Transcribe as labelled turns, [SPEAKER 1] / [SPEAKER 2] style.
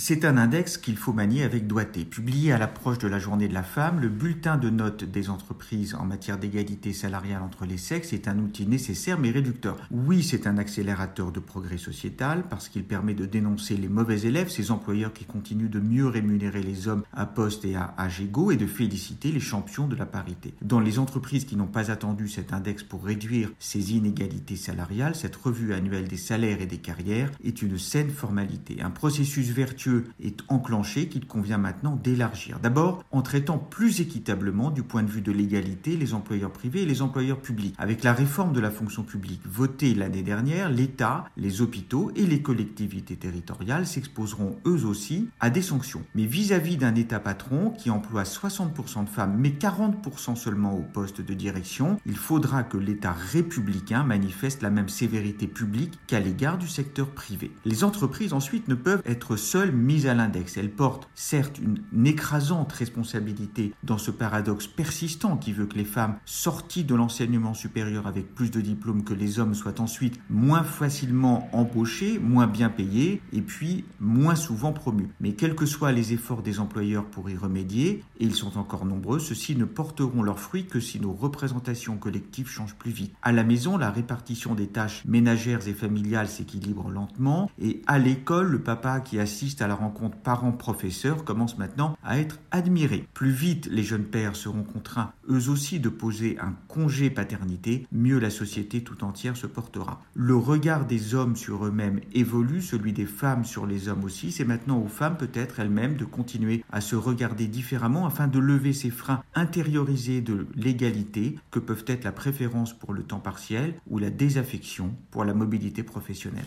[SPEAKER 1] C'est un index qu'il faut manier avec doigté. Publié à l'approche de la journée de la femme, le bulletin de notes des entreprises en matière d'égalité salariale entre les sexes est un outil nécessaire mais réducteur. Oui, c'est un accélérateur de progrès sociétal parce qu'il permet de dénoncer les mauvais élèves, ces employeurs qui continuent de mieux rémunérer les hommes à poste et à âge égaux et de féliciter les champions de la parité. Dans les entreprises qui n'ont pas attendu cet index pour réduire ces inégalités salariales, cette revue annuelle des salaires et des carrières est une saine formalité, un processus vertueux est enclenché qu'il convient maintenant d'élargir. D'abord, en traitant plus équitablement du point de vue de l'égalité les employeurs privés et les employeurs publics. Avec la réforme de la fonction publique votée l'année dernière, l'État, les hôpitaux et les collectivités territoriales s'exposeront eux aussi à des sanctions. Mais vis-à-vis d'un État patron qui emploie 60% de femmes mais 40% seulement au poste de direction, il faudra que l'État républicain manifeste la même sévérité publique qu'à l'égard du secteur privé. Les entreprises ensuite ne peuvent être seules mise à l'index. Elle porte certes une, écrasante responsabilité dans ce paradoxe persistant qui veut que les femmes sorties de l'enseignement supérieur avec plus de diplômes que les hommes soient ensuite moins facilement embauchées, moins bien payées et puis moins souvent promues. Mais quels que soient les efforts des employeurs pour y remédier, et ils sont encore nombreux, ceux-ci ne porteront leurs fruits que si nos représentations collectives changent plus vite. À la maison, la répartition des tâches ménagères et familiales s'équilibre lentement et à l'école, le papa qui assiste à la rencontre parents-professeurs commence maintenant à être admiré. Plus vite les jeunes pères seront contraints eux aussi de poser un congé paternité, mieux la société tout entière se portera. Le regard des hommes sur eux-mêmes évolue, celui des femmes sur les hommes aussi. C'est maintenant aux femmes peut-être elles-mêmes de continuer à se regarder différemment afin de lever ces freins intériorisés de l'égalité que peuvent être la préférence pour le temps partiel ou la désaffection pour la mobilité professionnelle.